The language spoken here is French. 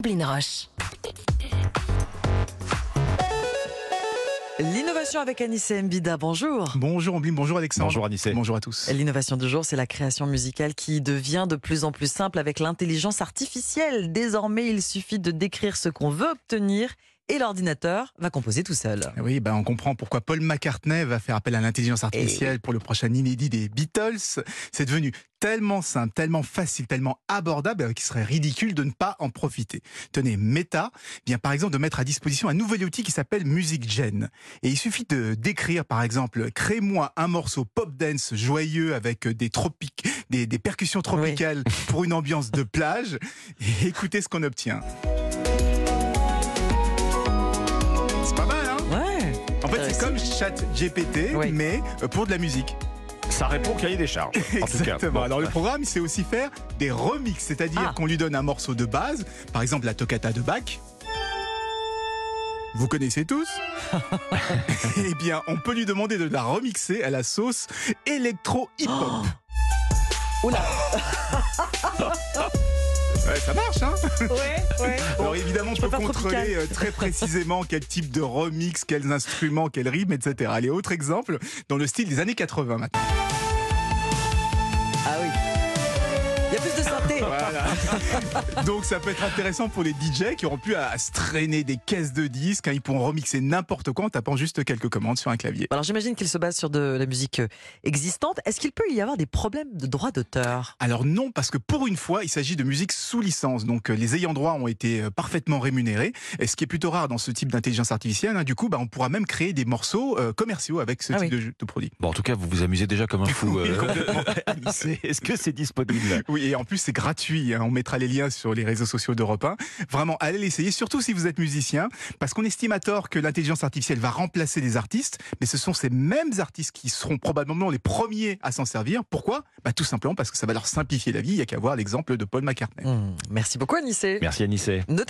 Blin Roche. L'innovation avec Anissé Mbida, bonjour. Bonjour Ombline, bonjour Alexandre. Bonjour Anissé. Bonjour à tous. L'innovation du jour, c'est la création musicale qui devient de plus en plus simple avec l'intelligence artificielle. Désormais, il suffit de décrire ce qu'on veut obtenir et l'ordinateur va composer tout seul. Oui, ben on comprend pourquoi Paul McCartney va faire appel à l'intelligence artificielle pour le prochain inédit des Beatles. C'est devenu tellement simple, tellement facile, tellement abordable euh, qu'il serait ridicule de ne pas en profiter. Tenez, Meta vient par exemple de mettre à disposition un nouvel outil qui s'appelle Music Gen. Et il suffit de décrire par exemple, crée-moi un morceau pop dance joyeux avec des tropiques, des, des percussions tropicales pour une ambiance de plage. Et écoutez ce qu'on obtient. Chat GPT, Oui. mais euh, pour de la musique. Ça répond au cahier des charges. En tout cas. Exactement. Bon. Alors le programme, c'est aussi faire des remixes, c'est-à-dire Ah. qu'on lui donne un morceau de base, par exemple la toccata de Bach. Vous connaissez tous Eh bien, on peut lui demander de la remixer à la sauce électro-hip-hop. Oula. Ouais, ça marche, hein Ouais, ouais. Alors évidemment, on je peut peux contrôler euh, très précisément quel type de remix, quels instruments, quel rythme, etc. Allez, autre exemple, dans le style des années 80 maintenant. Ah oui. Il y a plus de synthé. Voilà. Donc ça peut être intéressant pour les DJ qui auront pu à, à se traîner des caisses de disques. hein. Ils pourront remixer n'importe quoi en tapant juste quelques commandes sur un clavier. Alors j'imagine qu'il se base sur de la musique euh, existante. Est-ce qu'il peut y avoir des problèmes de droit d'auteur? Alors non, parce que pour une fois, il s'agit de musique sous licence. Donc euh, les ayants droit ont été euh, parfaitement rémunérés. Et ce qui est plutôt rare dans ce type d'intelligence artificielle. hein. Du coup, bah, on pourra même créer des morceaux euh, commerciaux avec ce Ah type oui. de, produit. Bon, en tout cas, vous vous amusez déjà comme un fou. Euh. Est-ce que c'est disponible? Oui, et en plus c'est gratuit. Hein. On mettra les liens sur les réseaux sociaux d'Europe 1. Vraiment, allez l'essayer, surtout si vous êtes musicien, parce qu'on estime à tort que l'intelligence artificielle va remplacer les artistes, mais ce sont ces mêmes artistes qui seront probablement les premiers à s'en servir. Pourquoi? Bah, Tout simplement parce que ça va leur simplifier la vie. Il n'y a qu'à voir l'exemple de Paul McCartney. Hmm, Merci beaucoup Anissé. Merci Anissé. Notez